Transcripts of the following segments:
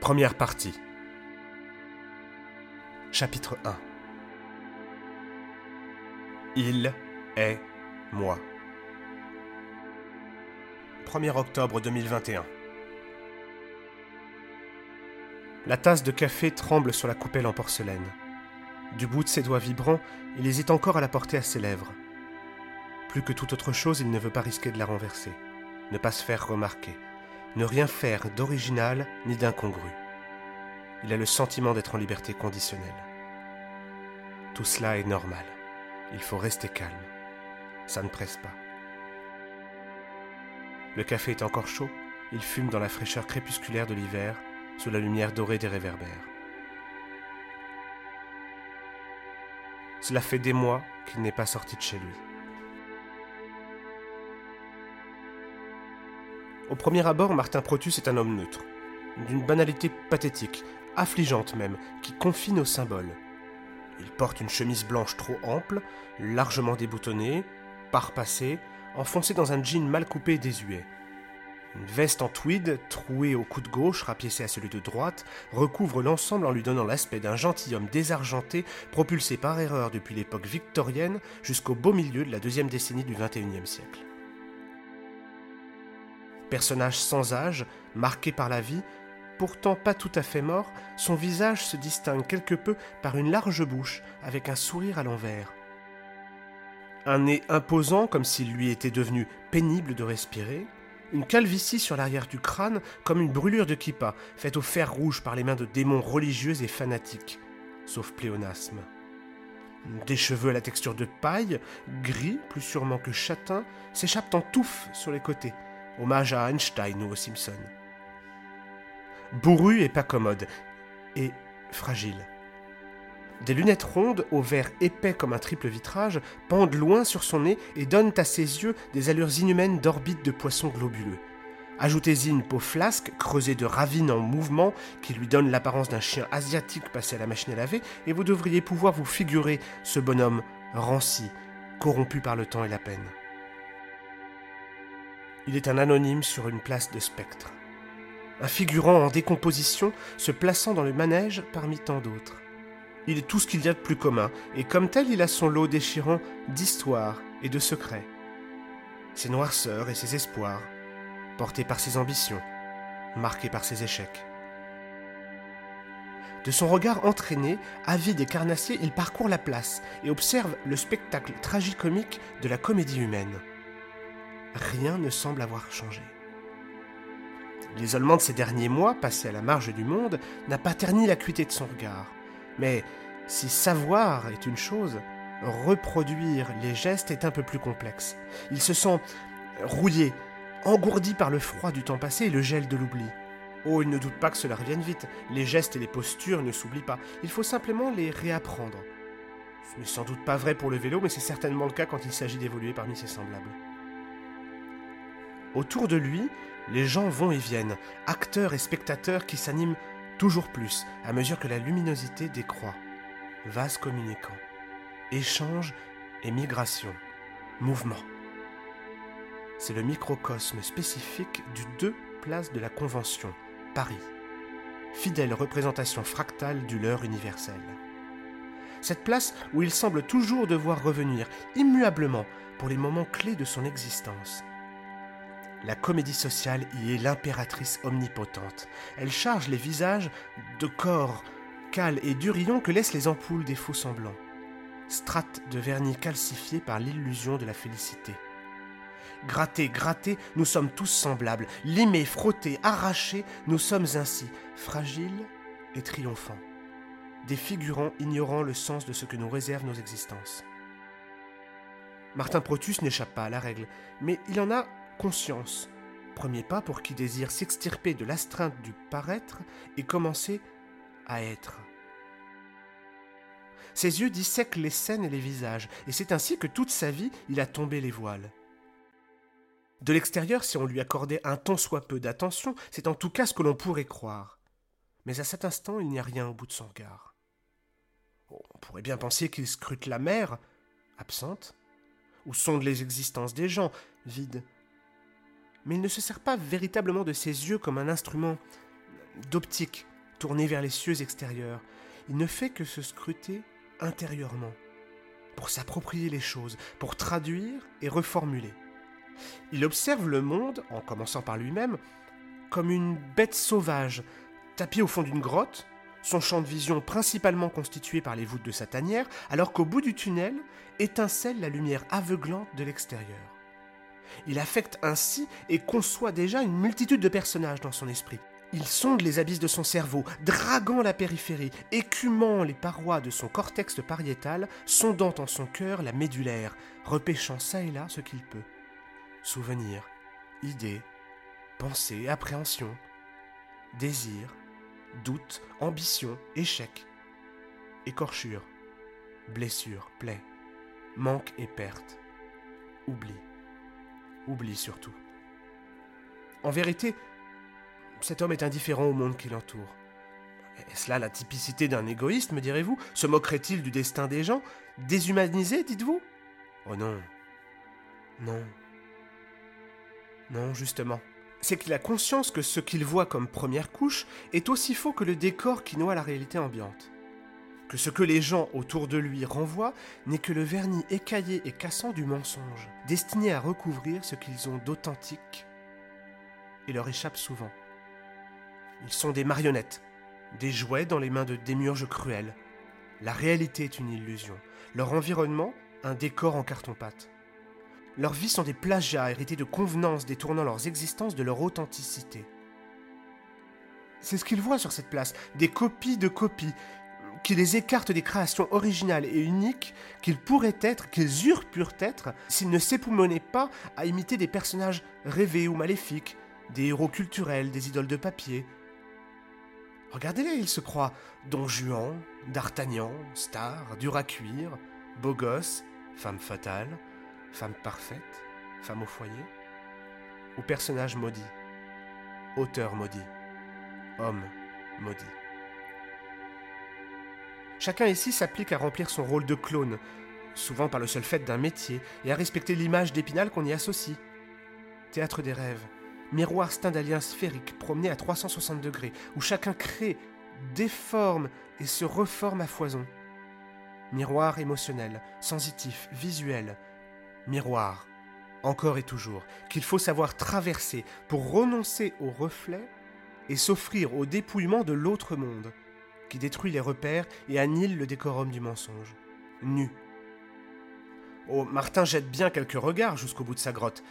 Première partie. Chapitre 1 Il est moi. 1er octobre 2021. La tasse de café tremble sur la coupelle en porcelaine. Du bout de ses doigts vibrants, il hésite encore à la porter à ses lèvres. Plus que toute autre chose, il ne veut pas risquer de la renverser, ne pas se faire remarquer, ne rien faire d'original ni d'incongru. Il a le sentiment d'être en liberté conditionnelle. Tout cela est normal. Il faut rester calme. Ça ne presse pas. Le café est encore chaud. Il fume dans la fraîcheur crépusculaire de l'hiver, sous la lumière dorée des réverbères. Cela fait des mois qu'il n'est pas sorti de chez lui. Au premier abord, Martin Protus est un homme neutre, d'une banalité pathétique, affligeante même, qui confine au symbole. Il porte une chemise blanche trop ample, largement déboutonnée, parpassée, enfoncée dans un jean mal coupé et désuet. Une veste en tweed, trouée au coude gauche, rapiécée à celui de droite, recouvre l'ensemble en lui donnant l'aspect d'un gentilhomme désargenté, propulsé par erreur depuis l'époque victorienne jusqu'au beau milieu de la deuxième décennie du XXIe siècle. Personnage sans âge, marqué par la vie, pourtant pas tout à fait mort, son visage se distingue quelque peu par une large bouche avec un sourire à l'envers. Un nez imposant comme s'il lui était devenu pénible de respirer, une calvitie sur l'arrière du crâne comme une brûlure de kippa faite au fer rouge par les mains de démons religieux et fanatiques, sauf pléonasme. Des cheveux à la texture de paille, gris plus sûrement que châtain, s'échappent en touffe sur les côtés, hommage à Einstein ou aux Simpson. Bourru et pas commode, et fragile. Des lunettes rondes, au verre épais comme un triple vitrage, pendent loin sur son nez et donnent à ses yeux des allures inhumaines d'orbite de poisson globuleux. Ajoutez-y une peau flasque, creusée de ravines en mouvement, qui lui donne l'apparence d'un chien asiatique passé à la machine à laver, et vous devriez pouvoir vous figurer ce bonhomme ranci, corrompu par le temps et la peine. Il est un anonyme sur une place de spectre. Un figurant en décomposition se plaçant dans le manège parmi tant d'autres. Il est tout ce qu'il y a de plus commun, et comme tel, il a son lot déchirant d'histoires et de secrets. Ses noirceurs et ses espoirs, portés par ses ambitions, marqués par ses échecs. De son regard entraîné, avide et carnassier, il parcourt la place et observe le spectacle tragicomique de la comédie humaine. Rien ne semble avoir changé. L'isolement de ces derniers mois, passés à la marge du monde, n'a pas terni l'acuité de son regard. Mais si savoir est une chose, reproduire les gestes est un peu plus complexe. Il se sent rouillé, engourdi par le froid du temps passé et le gel de l'oubli. Oh, il ne doute pas que cela revienne vite. Les gestes et les postures ne s'oublient pas. Il faut simplement les réapprendre. Ce n'est sans doute pas vrai pour le vélo, mais c'est certainement le cas quand il s'agit d'évoluer parmi ses semblables. Autour de lui, les gens vont et viennent, acteurs et spectateurs qui s'animent toujours plus à mesure que la luminosité décroît. Vase communicant, échange et migration, mouvement. C'est le microcosme spécifique du 2 Place de la Convention, Paris. Fidèle représentation fractale du leurre universel. Cette place où il semble toujours devoir revenir, immuablement, pour les moments clés de son existence. La comédie sociale y est l'impératrice omnipotente. Elle charge les visages de corps cales et durillons que laissent les ampoules des faux semblants. Strates de vernis calcifiés par l'illusion de la félicité. Grattés, grattés, nous sommes tous semblables. Limés, frottés, arrachés, nous sommes ainsi, fragiles et triomphants. Des figurants ignorant le sens de ce que nous réservent nos existences. Martin Protus n'échappe pas à la règle, mais il en a conscience. Premier pas pour qui désire s'extirper de l'astreinte du paraître et commencer à être. Ses yeux dissèquent les scènes et les visages, et c'est ainsi que toute sa vie il a tombé les voiles. De l'extérieur, si on lui accordait un tant soit peu d'attention, c'est en tout cas ce que l'on pourrait croire. Mais à cet instant, il n'y a rien au bout de son regard. On pourrait bien penser qu'il scrute la mer, absente, ou sonde les existences des gens, vides, mais il ne se sert pas véritablement de ses yeux comme un instrument d'optique tourné vers les cieux extérieurs, il ne fait que se scruter intérieurement, pour s'approprier les choses, pour traduire et reformuler. Il observe le monde, en commençant par lui-même, comme une bête sauvage, tapie au fond d'une grotte, son champ de vision principalement constitué par les voûtes de sa tanière, alors qu'au bout du tunnel étincelle la lumière aveuglante de l'extérieur. Il affecte ainsi et conçoit déjà une multitude de personnages dans son esprit. Il sonde les abysses de son cerveau, draguant la périphérie, écumant les parois de son cortex pariétal, sondant en son cœur la médulaire, repêchant çà et là ce qu'il peut. Souvenirs, idées, pensées, appréhensions, désirs, doute, ambition, échec, écorchure, blessure, plaie, manque et perte, oubli, oubli surtout. En vérité, cet homme est indifférent au monde qui l'entoure. Est-ce là la typicité d'un égoïste, me direz-vous Se moquerait-il du destin des gens Déshumanisé, dites-vous? Oh non. Non. Non, justement c'est qu'il a conscience que ce qu'il voit comme première couche est aussi faux que le décor qui noie la réalité ambiante. Que ce que les gens autour de lui renvoient n'est que le vernis écaillé et cassant du mensonge, destiné à recouvrir ce qu'ils ont d'authentique et leur échappe souvent. Ils sont des marionnettes, des jouets dans les mains de démiurges cruels. La réalité est une illusion, leur environnement un décor en carton-pâte. Leurs vies sont des plagiats hérités de convenances détournant leurs existences de leur authenticité. C'est ce qu'ils voient sur cette place, des copies de copies, qui les écartent des créations originales et uniques qu'ils pourraient être, qu'ils eurent pu être, s'ils ne s'époumonaient pas à imiter des personnages rêvés ou maléfiques, des héros culturels, des idoles de papier. Regardez-les, ils se croient Don Juan, D'Artagnan, Star, dur à cuire, beau femme fatale, femme parfaite, femme au foyer, ou personnage maudit, auteur maudit, homme maudit. Chacun ici s'applique à remplir son rôle de clone, souvent par le seul fait d'un métier, et à respecter l'image d'épinal qu'on y associe. Théâtre des rêves, miroir stendhalien sphérique promené à 360 degrés, où chacun crée, déforme et se reforme à foison. Miroir émotionnel, sensitif, visuel, miroir, encore et toujours, qu'il faut savoir traverser pour renoncer au reflet et s'offrir au dépouillement de l'autre monde, qui détruit les repères et annihile le décorum du mensonge. Nu. Oh, Martin jette bien quelques regards jusqu'au bout de sa grotte.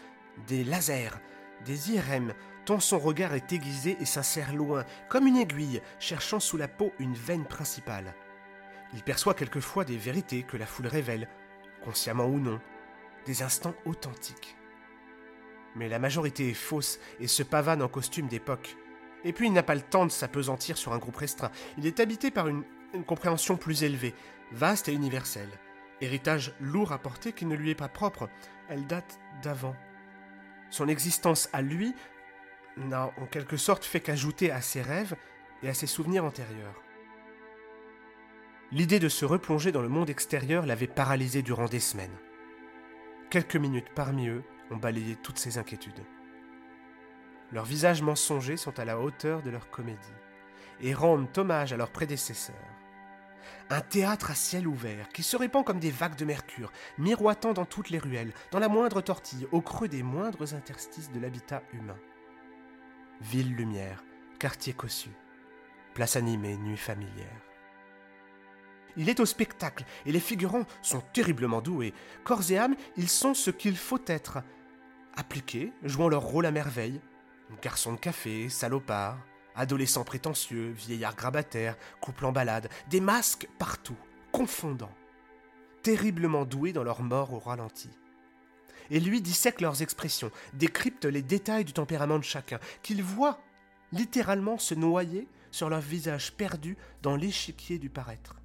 Des lasers, des IRM, tant son regard est aiguisé et s'insère loin, comme une aiguille, cherchant sous la peau une veine principale. Il perçoit quelquefois des vérités que la foule révèle, consciemment ou non, des instants authentiques. Mais la majorité est fausse et se pavane en costume d'époque. Et puis il n'a pas le temps de s'apesantir sur un groupe restreint. Il est habité par une, compréhension plus élevée, vaste et universelle. Héritage lourd à porter qui ne lui est pas propre. Elle date d'avant. Son existence à lui n'a en quelque sorte fait qu'ajouter à ses rêves et à ses souvenirs antérieurs. L'idée de se replonger dans le monde extérieur l'avait paralysé durant des semaines. Quelques minutes parmi eux ont balayé toutes ces inquiétudes. Leurs visages mensongers sont à la hauteur de leur comédie et rendent hommage à leurs prédécesseurs. Un théâtre à ciel ouvert qui se répand comme des vagues de mercure, miroitant dans toutes les ruelles, dans la moindre tortille, au creux des moindres interstices de l'habitat humain. Ville lumière, quartier cossu, place animée, nuit familière. Il est au spectacle, et les figurants sont terriblement doués. Corps et âme, ils sont ce qu'il faut être. Appliqués, jouant leur rôle à merveille. Garçons de café, salopards, adolescents prétentieux, vieillards grabataires, couples en balade, des masques partout, confondants. Terriblement doués dans leur mort au ralenti. Et lui dissèque leurs expressions, décrypte les détails du tempérament de chacun, qu'il voit littéralement se noyer sur leur visage perdu dans l'échiquier du paraître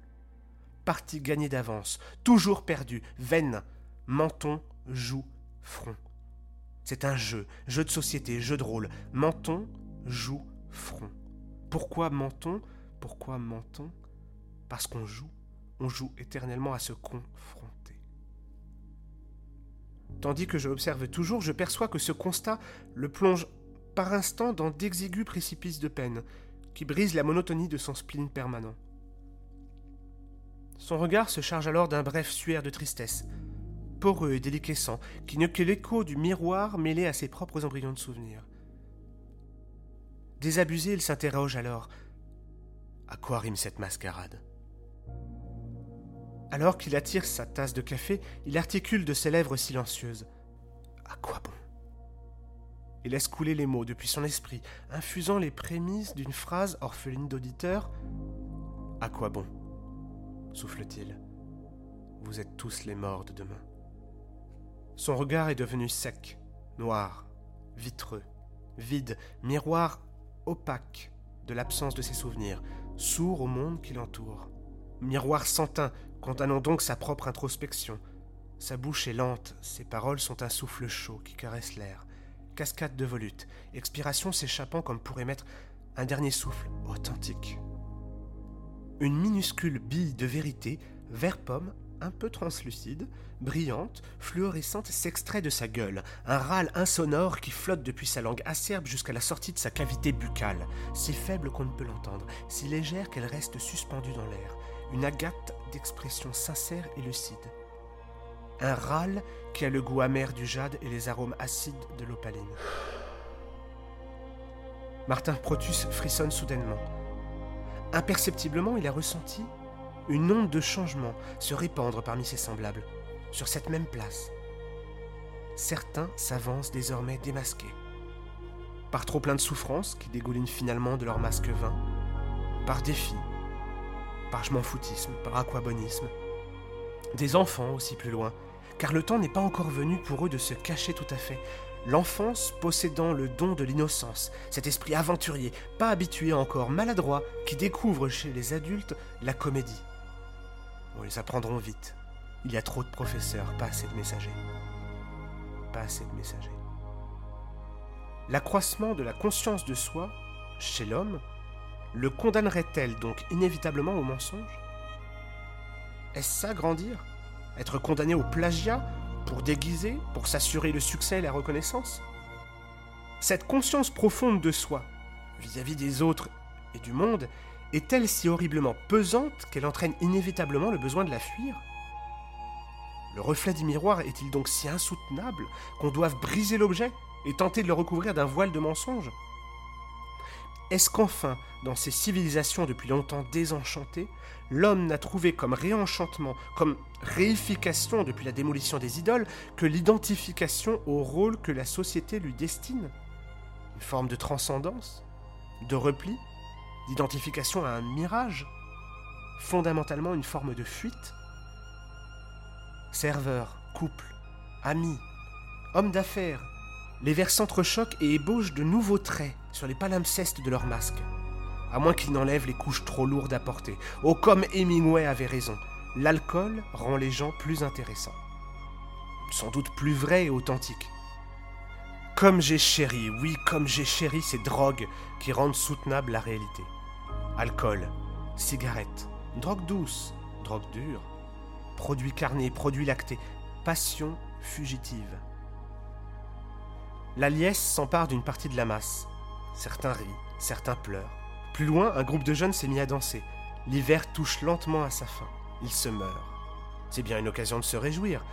partie gagnée d'avance, toujours perdue, veine, menton, joue, front. C'est un jeu, jeu de société, jeu de rôle. Menton, joue, front. Pourquoi menton? Pourquoi menton? Parce qu'on joue, on joue éternellement à se confronter. Tandis que je observe toujours, je perçois que ce constat le plonge par instant dans d'exigus précipices de peine, qui brise la monotonie de son spleen permanent. Son regard se charge alors d'un bref suaire de tristesse, et déliquescent, qui n'est que l'écho du miroir mêlé à ses propres embryons de souvenirs. Désabusé, il s'interroge alors. À quoi rime cette mascarade? Alors qu'il attire sa tasse de café, il articule de ses lèvres silencieuses. À quoi bon? Il laisse couler les mots depuis son esprit, infusant les prémices d'une phrase orpheline d'auditeur. À quoi bon? souffle-t-il. Vous êtes tous les morts de demain. Son regard est devenu sec, noir, vitreux, vide, miroir opaque de l'absence de ses souvenirs, sourd au monde qui l'entoure. Miroir sans teint, condamnant donc sa propre introspection. Sa bouche est lente, ses paroles sont un souffle chaud qui caresse l'air. Cascade de volutes, expiration s'échappant comme pour émettre un dernier souffle authentique. Une minuscule bille de vérité, vert pomme, un peu translucide, brillante, fluorescente, s'extrait de sa gueule, un râle insonore qui flotte depuis sa langue acerbe jusqu'à la sortie de sa cavité buccale, si faible qu'on ne peut l'entendre, si légère qu'elle reste suspendue dans l'air, une agate d'expression sincère et lucide. Un râle qui a le goût amer du jade et les arômes acides de l'opaline. Martin Protus frissonne soudainement. Imperceptiblement, il a ressenti une onde de changement se répandre parmi ses semblables, sur cette même place. Certains s'avancent désormais démasqués, par trop plein de souffrances qui dégoulinent finalement de leur masque vain, par défi, par je m'en foutisme, par aquabonisme. Des enfants aussi plus loin, car le temps n'est pas encore venu pour eux de se cacher tout à fait, l'enfance possédant le don de l'innocence, cet esprit aventurier, pas habitué encore, maladroit, qui découvre chez les adultes la comédie. Bon, ils apprendront vite. Il y a trop de professeurs, pas assez de messagers. Pas assez de messagers. L'accroissement de la conscience de soi, chez l'homme, le condamnerait-elle donc inévitablement au mensonge? Est-ce ça grandir? Être condamné au plagiat pour déguiser, pour s'assurer le succès et la reconnaissance? Cette conscience profonde de soi, vis-à-vis des autres et du monde, est-elle si horriblement pesante qu'elle entraîne inévitablement le besoin de la fuir? Le reflet du miroir est-il donc si insoutenable qu'on doive briser l'objet et tenter de le recouvrir d'un voile de mensonge? Est-ce qu'enfin, dans ces civilisations depuis longtemps désenchantées, l'homme n'a trouvé comme réenchantement, comme réification depuis la démolition des idoles, que l'identification au rôle que la société lui destine? Une forme de transcendance? De repli? D'identification à un mirage Fondamentalement une forme de fuite Serveurs, couple, amis, hommes d'affaires, les vers s'entrechoquent et ébauchent de nouveaux traits sur les palimpsestes de leurs masques à moins qu'il n'enlève les couches trop lourdes à porter. Oh, comme Hemingway avait raison, l'alcool rend les gens plus intéressants. Sans doute plus vrai et authentique. Comme j'ai chéri, oui, comme j'ai chéri ces drogues qui rendent soutenable la réalité. Alcool, cigarettes, drogue douce, drogue dure, produits carnés, produits lactés, passion fugitive. La liesse s'empare d'une partie de la masse. Certains rient, certains pleurent. Plus loin, un groupe de jeunes s'est mis à danser. L'hiver touche lentement à sa fin. Il se meurt. C'est bien une occasion de se réjouir.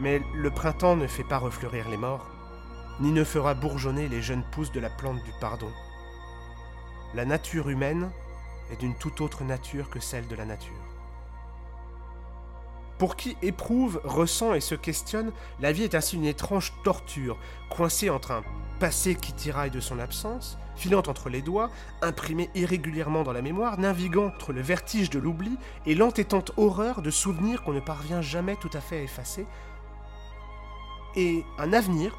Mais le printemps ne fait pas refleurir les morts, ni ne fera bourgeonner les jeunes pousses de la plante du pardon. La nature humaine est d'une toute autre nature que celle de la nature. Pour qui éprouve, ressent et se questionne, la vie est ainsi une étrange torture, coincée entre un passé qui tiraille de son absence, filant entre les doigts, imprimé irrégulièrement dans la mémoire, naviguant entre le vertige de l'oubli et l'entêtante horreur de souvenirs qu'on ne parvient jamais tout à fait à effacer, et un avenir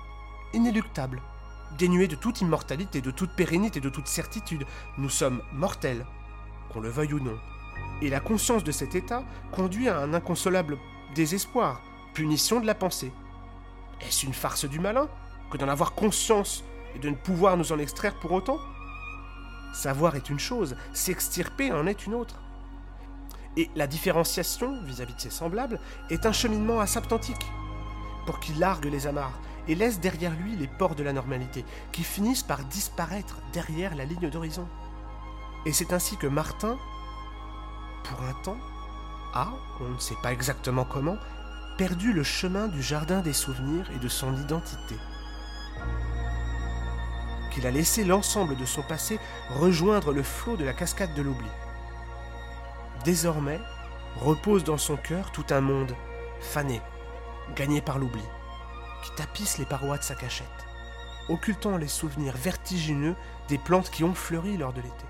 inéluctable, dénué de toute immortalité, de toute pérennité, de toute certitude. Nous sommes mortels, qu'on le veuille ou non. Et la conscience de cet état conduit à un inconsolable désespoir, punition de la pensée. Est-ce une farce du malin que d'en avoir conscience et de ne pouvoir nous en extraire pour autant? Savoir est une chose, s'extirper en est une autre. Et la différenciation vis-à-vis de ses semblables est un cheminement asymptotique, pour qu'il largue les amarres et laisse derrière lui les ports de la normalité, qui finissent par disparaître derrière la ligne d'horizon. Et c'est ainsi que Martin, pour un temps, a, on ne sait pas exactement comment, perdu le chemin du jardin des souvenirs et de son identité. Qu'il a laissé l'ensemble de son passé rejoindre le flot de la cascade de l'oubli. Désormais, repose dans son cœur tout un monde, fané, gagné par l'oubli, qui tapisse les parois de sa cachette, occultant les souvenirs vertigineux des plantes qui ont fleuri lors de l'été.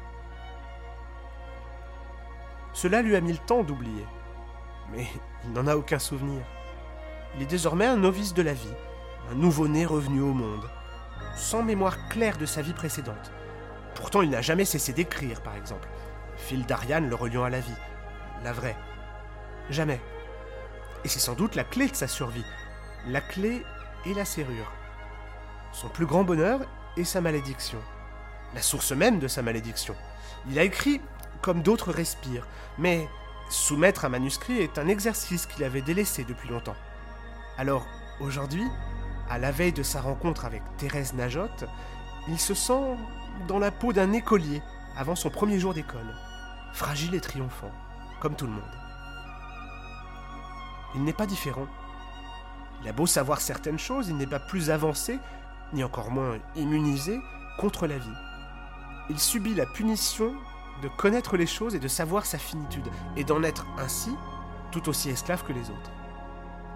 Cela lui a mis le temps d'oublier, mais il n'en a aucun souvenir. Il est désormais un novice de la vie, un nouveau-né revenu au monde, sans mémoire claire de sa vie précédente. Pourtant, il n'a jamais cessé d'écrire, par exemple. Phil d'Ariane le reliant à la vie, la vraie. Jamais. Et c'est sans doute la clé de sa survie. La clé et la serrure. Son plus grand bonheur et sa malédiction. La source même de sa malédiction. Il a écrit comme d'autres respirent, mais soumettre un manuscrit est un exercice qu'il avait délaissé depuis longtemps. Alors, aujourd'hui, à la veille de sa rencontre avec Thérèse Najotte, il se sent dans la peau d'un écolier avant son premier jour d'école, fragile et triomphant, comme tout le monde. Il n'est pas différent. Il a beau savoir certaines choses, il n'est pas plus avancé, ni encore moins immunisé, contre la vie. Il subit la punition de connaître les choses et de savoir sa finitude, et d'en être ainsi tout aussi esclave que les autres.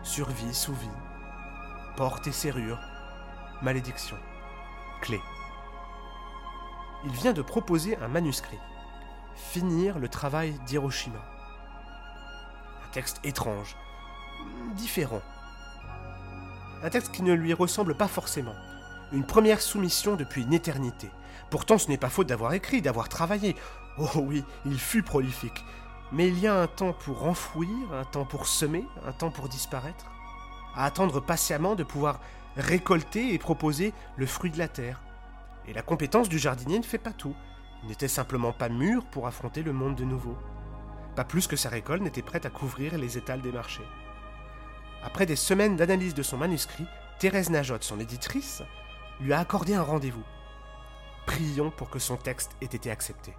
Survie, sous-vie, porte et serrure, malédiction, clé. Il vient de proposer un manuscrit, finir le travail d'Hiroshima. Un texte étrange, différent. Un texte qui ne lui ressemble pas forcément. Une première soumission depuis une éternité. Pourtant, ce n'est pas faute d'avoir écrit, d'avoir travaillé. Oh oui, il fut prolifique. Mais il y a un temps pour enfouir, un temps pour semer, un temps pour disparaître. À attendre patiemment de pouvoir récolter et proposer le fruit de la terre. Et la compétence du jardinier ne fait pas tout. Il n'était simplement pas mûr pour affronter le monde de nouveau. Pas plus que sa récolte n'était prête à couvrir les étals des marchés. Après des semaines d'analyse de son manuscrit, Thérèse Najotte, son éditrice, lui a accordé un rendez-vous. Prions pour que son texte ait été accepté.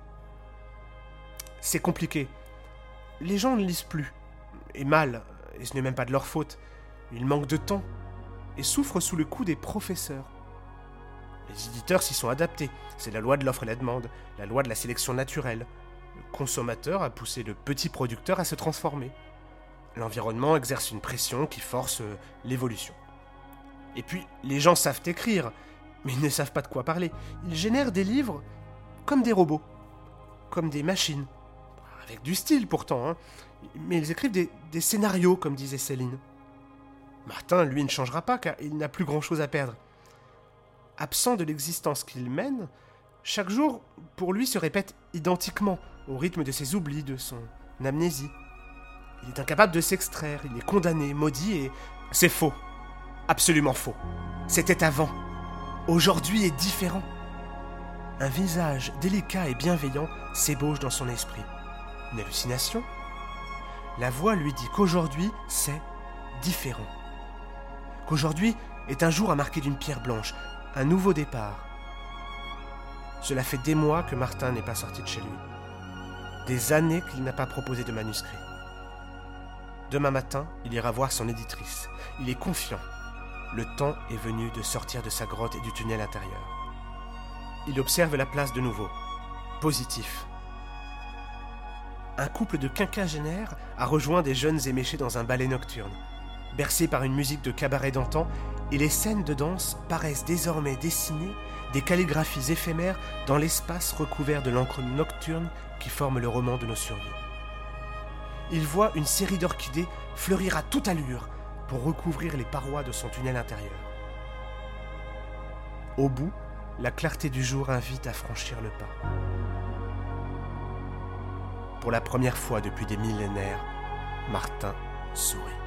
C'est compliqué. Les gens ne lisent plus. Et mal, et ce n'est même pas de leur faute. Ils manquent de temps et souffrent sous le coup des professeurs. Les éditeurs s'y sont adaptés. C'est la loi de l'offre et la demande, la loi de la sélection naturelle. Le consommateur a poussé le petit producteur à se transformer. L'environnement exerce une pression qui force euh, l'évolution. Et puis, les gens savent écrire, mais ils ne savent pas de quoi parler. Ils génèrent des livres comme des robots, comme des machines. Avec du style pourtant, hein. mais ils écrivent des, des scénarios, comme disait Céline. Martin, lui, ne changera pas car il n'a plus grand-chose à perdre. Absent de l'existence qu'il mène, chaque jour, pour lui, se répète identiquement au rythme de ses oublis, de son amnésie. Il est incapable de s'extraire, il est condamné, maudit et... C'est faux. Absolument faux. C'était avant. Aujourd'hui est différent. Un visage délicat et bienveillant s'ébauche dans son esprit. Une hallucination La voix lui dit qu'aujourd'hui, c'est différent. Qu'aujourd'hui est un jour à marquer d'une pierre blanche, un nouveau départ. Cela fait des mois que Martin n'est pas sorti de chez lui. Des années qu'il n'a pas proposé de manuscrit. Demain matin, il ira voir son éditrice. Il est confiant. Le temps est venu de sortir de sa grotte et du tunnel intérieur. Il observe la place de nouveau. Positif. Un couple de quinquagénaires a rejoint des jeunes éméchés dans un ballet nocturne. Bercés par une musique de cabaret d'antan, et les scènes de danse paraissent désormais dessiner des calligraphies éphémères dans l'espace recouvert de l'encre nocturne qui forme le roman de nos survies il voit une série d'orchidées fleurir à toute allure pour recouvrir les parois de son tunnel intérieur. Au bout, la clarté du jour invite à franchir le pas. Pour la première fois depuis des millénaires, Martin sourit.